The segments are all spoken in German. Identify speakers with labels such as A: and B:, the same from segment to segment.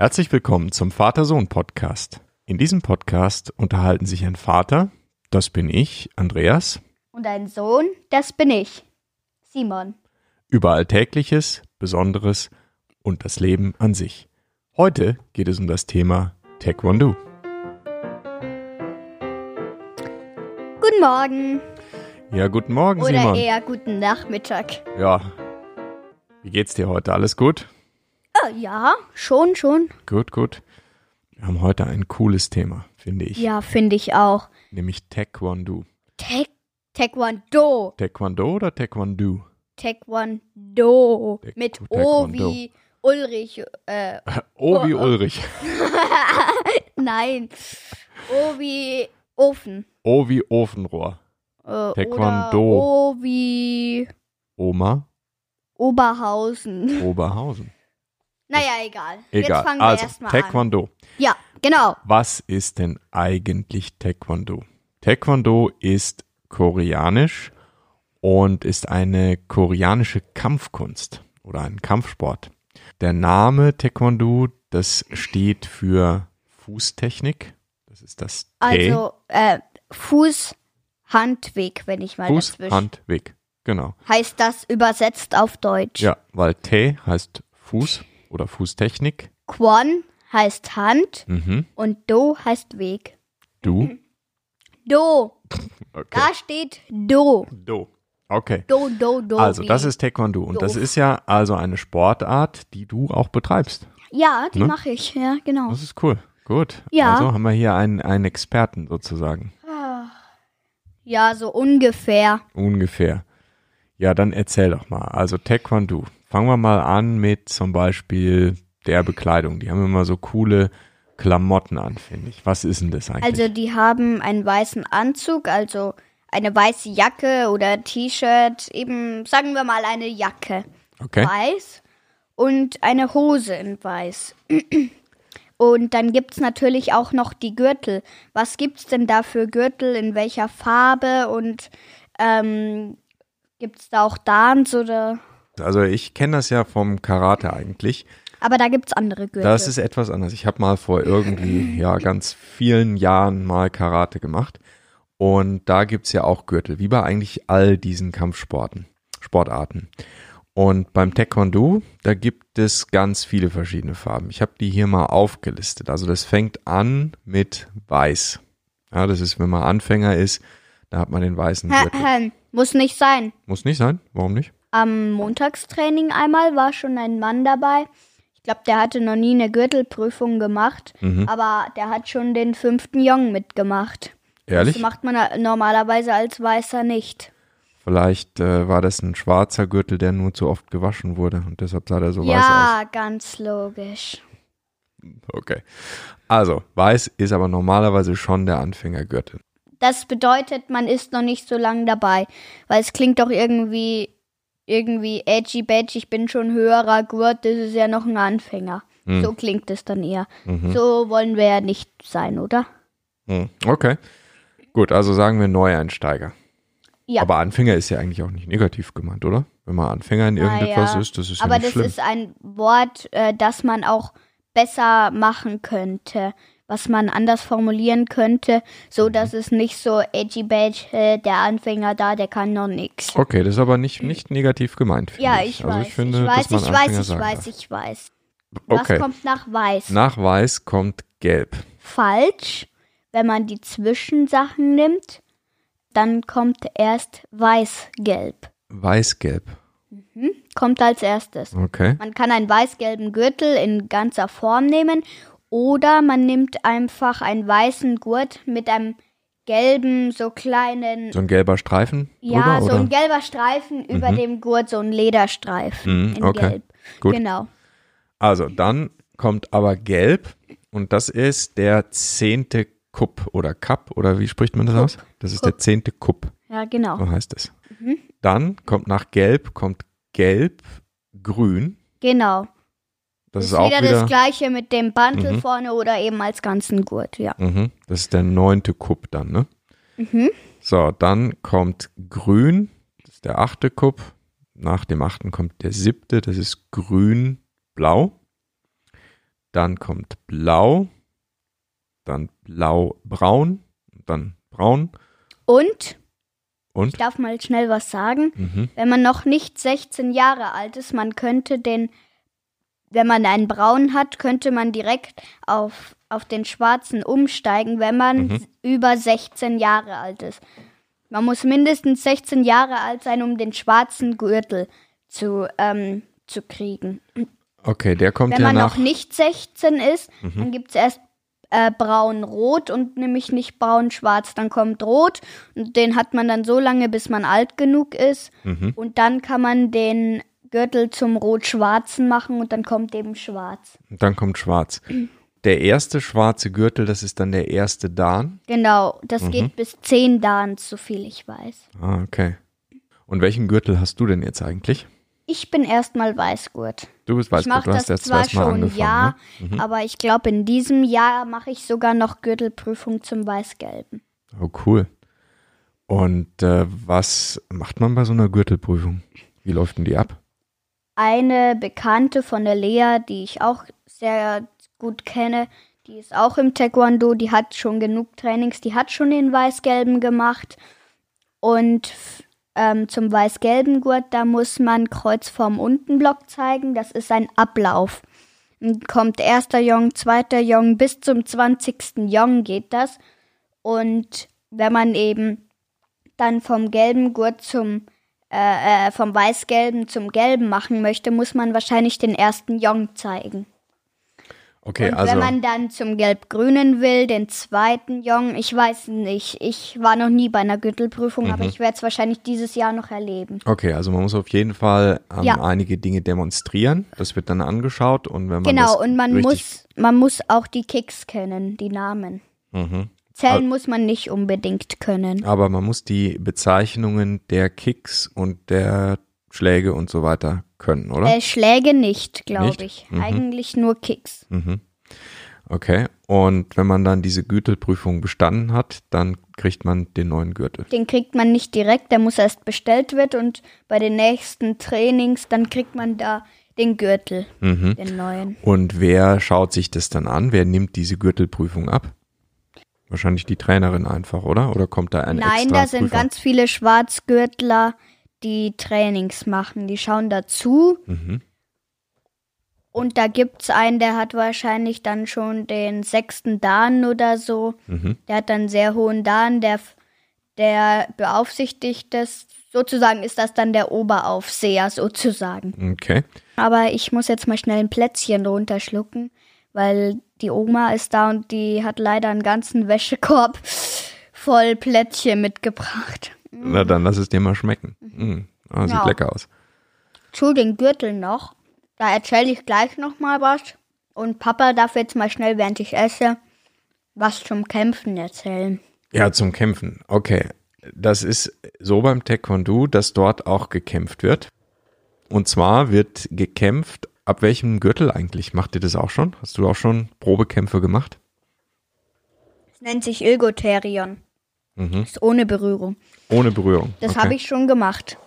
A: Herzlich willkommen zum Vater-Sohn-Podcast. In diesem Podcast unterhalten sich ein Vater, das bin ich, Andreas,
B: Und ein Sohn, das bin ich, Simon.
A: über Alltägliches, Besonderes und das Leben an sich. Heute geht es um das Thema Taekwondo.
B: Guten Morgen
A: Ja, guten Morgen,
B: oder
A: Simon.
B: eher guten Nachmittag.
A: Ja. Wie geht's dir heute? Alles gut?
B: Ja, schon, schon.
A: Gut, gut. Wir haben heute ein cooles Thema, finde ich.
B: Ja, finde ich auch.
A: Nämlich Taekwondo.
B: Taek Taekwondo.
A: Taekwondo oder Taekwondo?
B: Taekwondo.
A: Taek-
B: Mit O
A: Taekwondo.
B: wie Ulrich. Äh,
A: Oh, wie. Ulrich.
B: nein. O wie Ofen.
A: O wie Ofenrohr.
B: Äh,
A: Taekwondo.
B: O wie
A: Oma
B: Oberhausen.
A: Oberhausen.
B: Naja, egal.
A: Egal.
B: Jetzt fangen wir
A: also,
B: erstmal an.
A: Taekwondo.
B: Ja, genau.
A: Was ist denn eigentlich Taekwondo? Taekwondo ist koreanisch und ist eine koreanische Kampfkunst oder ein Kampfsport. Der Name Taekwondo, das steht für Fußtechnik. Das ist das T.
B: Also, äh, Fußhandweg, wenn ich mal
A: Fuß,
B: dazwischen.
A: Hand, Weg. Genau.
B: Heißt das übersetzt auf Deutsch.
A: Ja, weil T heißt Fuß oder Fußtechnik.
B: Kwon heißt Hand
A: Mhm.
B: und Do heißt Weg.
A: Du.
B: Do,
A: Okay.
B: da steht Do.
A: Do. Okay.
B: Do, Do, Do.
A: Also, das ist Taekwondo. Und das ist ja also eine Sportart, die du auch betreibst.
B: Ja, die
A: ne?
B: mache ich, ja, genau.
A: Das ist cool. Gut.
B: Ja.
A: Also haben wir hier einen, einen Experten sozusagen.
B: Ja, so ungefähr.
A: Ungefähr. Ja, dann erzähl doch mal. Also Taekwondo. Fangen wir mal an mit zum Beispiel der Bekleidung. Die haben immer so coole Klamotten an, finde ich. Was ist denn das eigentlich?
B: Also, die haben einen weißen Anzug, also eine weiße Jacke oder T-Shirt, eben, sagen wir mal, eine Jacke.
A: okay.
B: weiß und eine Hose in weiß. Und dann gibt's natürlich auch noch die Gürtel. Was gibt's denn da für Gürtel? In welcher Farbe? Und ähm, gibt's da auch Dance oder?
A: Also ich kenne das ja vom Karate eigentlich.
B: Aber da gibt's andere Gürtel.
A: Das ist etwas anders. Ich habe mal vor irgendwie, ja, ganz vielen Jahren mal Karate gemacht. Und da gibt's ja auch Gürtel, wie bei eigentlich all diesen Kampfsporten, Sportarten. Und beim Taekwondo, da gibt es ganz viele verschiedene Farben. Ich habe die hier mal aufgelistet. Also das fängt an mit Weiß. Ja, das ist, wenn man Anfänger ist, da hat man den weißen Gürtel.
B: Muss nicht sein.
A: Muss nicht sein. Warum nicht?
B: Am Montagstraining einmal war schon ein Mann dabei. Ich glaube, der hatte noch nie eine Gürtelprüfung gemacht,
A: Mhm.
B: aber der hat schon den fünften Jong mitgemacht.
A: Ehrlich?
B: Das macht man normalerweise als Weißer nicht.
A: Vielleicht äh, war das ein schwarzer Gürtel, der nur zu oft gewaschen wurde und deshalb sah der so weiß aus.
B: ja, ganz logisch.
A: Okay. Also, weiß ist aber normalerweise schon der Anfängergürtel.
B: Das bedeutet, man ist noch nicht so lange dabei, weil es klingt doch irgendwie irgendwie edgy badgy, ich bin schon höherer Gurt, das ist ja noch ein Anfänger.
A: Hm.
B: So klingt es dann eher.
A: Mhm.
B: So wollen wir ja nicht sein, oder?
A: Hm. Okay. Gut, also sagen wir Neueinsteiger.
B: Ja.
A: Aber Anfänger ist ja eigentlich auch nicht negativ gemeint, oder? Wenn man Anfänger in irgendetwas
B: Naja,
A: ist, das ist
B: Aber
A: ja nicht
B: das
A: schlimm.
B: ist ein Wort, äh, das man auch besser machen könnte, was man anders formulieren könnte, so
A: Mhm.
B: dass es nicht so edgy badge, äh, der Anfänger da, der kann noch nix.
A: okay, das ist aber nicht, nicht negativ gemeint.
B: Ja,
A: ich.
B: ich
A: also
B: weiß,
A: ich finde,
B: ich weiß, ich weiß, ich weiß, ich weiß.
A: Okay.
B: Was kommt nach weiß?
A: Nach weiß kommt gelb.
B: Falsch. Wenn man die Zwischensachen nimmt, dann kommt erst weiß-gelb.
A: Weiß-gelb.
B: Kommt als erstes.
A: Okay.
B: Man kann einen weiß-gelben Gürtel in ganzer Form nehmen oder man nimmt einfach einen weißen Gurt mit einem gelben, so kleinen,
A: So ein gelber Streifen
B: ja,
A: drüber,
B: so
A: oder?
B: ein gelber Streifen über dem Gurt, so ein Lederstreifen
A: Mhm,
B: in
A: okay.
B: gelb.
A: Gut.
B: Genau.
A: Also, dann kommt aber gelb und das ist der zehnte Kupp oder Cup oder wie spricht man das
B: Kupp.
A: aus? Das ist der
B: Kupp.
A: zehnte Kupp,
B: Ja, genau.
A: so heißt es.
B: Mhm.
A: Dann kommt nach gelb, kommt gelb, grün.
B: Genau.
A: Das, ist
B: ist
A: auch
B: wieder,
A: wieder,
B: das gleiche mit dem Bantel
A: Mhm.
B: vorne oder eben als ganzen Gurt, ja.
A: mhm, das ist der neunte Kupp dann, ne?
B: Mhm.
A: So, dann kommt grün, das ist der achte Kupp. Nach dem achten kommt der siebte, das ist grün, blau. dann kommt blau, dann blau-braun, dann braun
B: Und,
A: und
B: ich darf mal schnell was sagen,
A: mhm.
B: wenn man noch nicht 16 Jahre alt ist, man könnte den, wenn man einen braunen hat, könnte man direkt auf, auf den schwarzen umsteigen, wenn man
A: Mhm.
B: über 16 Jahre alt ist. Man muss mindestens 16 Jahre alt sein, um den schwarzen Gürtel zu, ähm, zu kriegen.
A: okay, der kommt
B: Wenn
A: ja
B: man
A: nach.
B: noch nicht 16 ist,
A: Mhm.
B: dann gibt es erst äh, braun-rot und nämlich nicht braun-schwarz. Dann kommt rot und den hat man dann so lange, bis man alt genug ist.
A: Mhm.
B: Und dann kann man den Gürtel zum rot-schwarzen machen und dann kommt eben schwarz.
A: Und dann kommt schwarz. Der erste schwarze Gürtel, das ist dann der erste Dan.
B: Genau, das
A: Mhm.
B: geht bis 10 Dans, so viel ich weiß.
A: Ah, okay. Und welchen Gürtel hast du denn jetzt eigentlich?
B: Ich bin erstmal Weißgurt.
A: Du bist
B: Ich
A: Weißgurt,
B: mache
A: du hast
B: das
A: jetzt
B: zwar
A: erstmal
B: schon
A: angefangen.
B: ja,
A: ne?
B: aber ich glaube, in diesem Jahr mache ich sogar noch Gürtelprüfung zum Weißgelben.
A: Oh, cool. Und äh, was macht man bei so einer Gürtelprüfung? Wie läuft denn die ab?
B: Eine Bekannte von der Lea, die ich auch sehr gut kenne, die ist auch im Taekwondo, die hat schon genug Trainings, die hat schon den Weiß-Gelben gemacht. Und ähm, zum Weiß-Gelben Gurt, da muss man Kreuz vorm Untenblock zeigen, das ist ein Ablauf. Kommt erster Jong, zweiter Jong, bis zum 20. Jong geht das. Und wenn man eben dann vom gelben Gurt zum äh, äh, vom weiß-gelben zum gelben machen möchte, muss man wahrscheinlich den ersten Jong zeigen.
A: Okay,
B: und
A: also
B: wenn man dann zum gelb-grünen will, den zweiten Jong, ich weiß nicht, ich war noch nie bei einer Gürtelprüfung,
A: Mhm.
B: aber ich werde es wahrscheinlich dieses Jahr noch erleben.
A: okay, also man muss auf jeden Fall ähm,
B: Ja.
A: einige Dinge demonstrieren. Das wird dann angeschaut und wenn man
B: Genau,
A: das
B: und man muss, man muss auch die Kicks kennen, die Namen.
A: Mhm.
B: Zählen muss man nicht unbedingt können.
A: Aber man muss die Bezeichnungen der Kicks und der Schläge und so weiter können, oder?
B: Äh, Schläge nicht, glaube ich.
A: Mhm.
B: Eigentlich nur Kicks.
A: Mhm. Okay. Und wenn man dann diese Gürtelprüfung bestanden hat, dann kriegt man den neuen Gürtel.
B: Den kriegt man nicht direkt, der muss erst bestellt wird und bei den nächsten Trainings, dann kriegt man da den Gürtel,
A: Mhm.
B: den neuen.
A: Und wer schaut sich das dann an? Wer nimmt diese Gürtelprüfung ab? Wahrscheinlich die Trainerin einfach, oder? Oder kommt da ein
B: Nein, da sind
A: Prüfer?
B: ganz viele Schwarzgürtler, die Trainings machen. Die schauen dazu
A: Mhm.
B: und da gibt's einen, der hat wahrscheinlich dann schon den sechsten Dan oder so.
A: Mhm.
B: Der hat dann sehr hohen Dan, der, der beaufsichtigt das. Sozusagen ist das dann der Oberaufseher, sozusagen.
A: Okay.
B: Aber ich muss jetzt mal schnell ein Plätzchen runterschlucken, weil die Oma ist da und die hat leider einen ganzen Wäschekorb voll Plätzchen mitgebracht.
A: Na dann lass es dir mal schmecken. Mhm. Ah, sieht
B: Ja.
A: lecker aus.
B: Zu den Gürteln noch. Da erzähle ich gleich noch mal was. Und Papa darf jetzt mal schnell, während ich esse, was zum Kämpfen erzählen.
A: Ja, zum Kämpfen. Okay. Das ist so beim Taekwondo, dass dort auch gekämpft wird. Und zwar wird gekämpft, ab welchem Gürtel eigentlich? Macht ihr das auch schon? Hast du auch schon Probekämpfe gemacht?
B: Es nennt sich Ilgotherion.
A: Mhm.
B: Ist ohne Berührung.
A: Ohne Berührung.
B: Das
A: okay.
B: habe ich schon gemacht.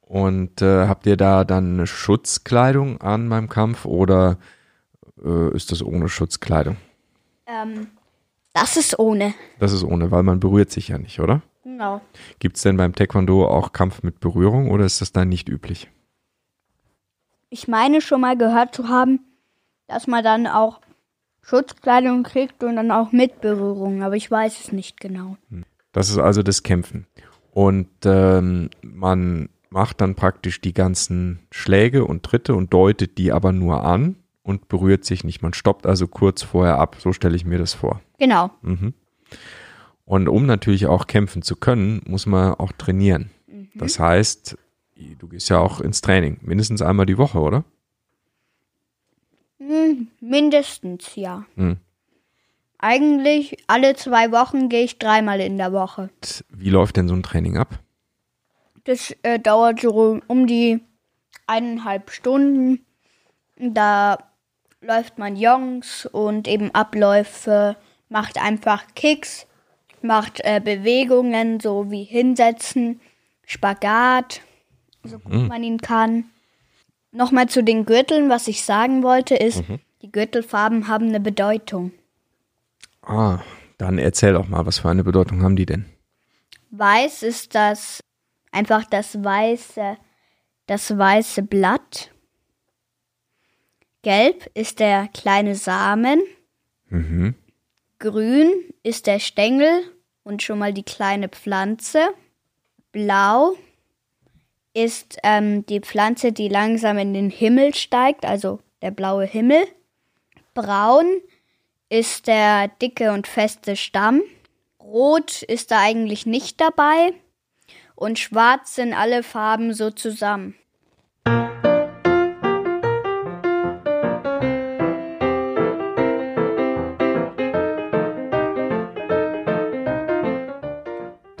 A: Und äh, habt ihr da dann eine Schutzkleidung an beim Kampf oder äh, ist das ohne Schutzkleidung?
B: Ähm, das ist ohne.
A: Das ist ohne, weil man berührt sich ja nicht, oder?
B: Genau.
A: Gibt es denn beim Taekwondo auch Kampf mit Berührung oder ist das dann nicht üblich?
B: Ich meine schon mal gehört zu haben, dass man dann auch Schutzkleidung kriegt und dann auch mit Berührung, aber ich weiß es nicht genau.
A: Das ist also das Kämpfen. Und ähm, man macht dann praktisch die ganzen Schläge und Tritte und deutet die aber nur an und berührt sich nicht. Man stoppt also kurz vorher ab. So stelle ich mir das vor.
B: Genau.
A: Mhm. Und um natürlich auch kämpfen zu können, muss man auch trainieren. Das heißt, du gehst ja auch ins Training, mindestens einmal die Woche, oder?
B: Hm, mindestens, ja.
A: Hm.
B: Eigentlich alle zwei Wochen gehe ich dreimal in der Woche.
A: Wie läuft denn so ein Training ab?
B: Das äh, dauert so um die eineinhalb Stunden. Da läuft man Jongs und eben Abläufe, macht einfach Kicks, macht äh, Bewegungen, so wie Hinsetzen, Spagat, so gut man ihn kann. Nochmal zu den Gürteln, was ich sagen wollte, ist, Die Gürtelfarben haben eine Bedeutung.
A: Ah, dann erzähl doch mal, was für eine Bedeutung haben die denn?
B: Weiß ist das einfach das weiße, das weiße Blatt. Gelb ist der kleine Samen.
A: Mhm.
B: Grün ist der Stängel und schon mal die kleine Pflanze. Blau ist ähm, die Pflanze, die langsam in den Himmel steigt, also der blaue Himmel. Braun ist der dicke und feste Stamm. Rot ist da eigentlich nicht dabei. Und schwarz sind alle Farben so zusammen.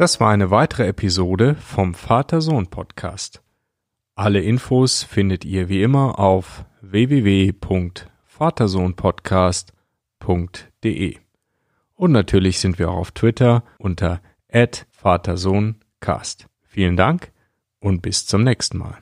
A: Das war eine weitere Episode vom Vater-Sohn-Podcast. Alle Infos findet ihr wie immer auf www.vatersohnpodcast.de. Und natürlich sind wir auch auf Twitter unter @vatersohncast. Vielen Dank und bis zum nächsten Mal.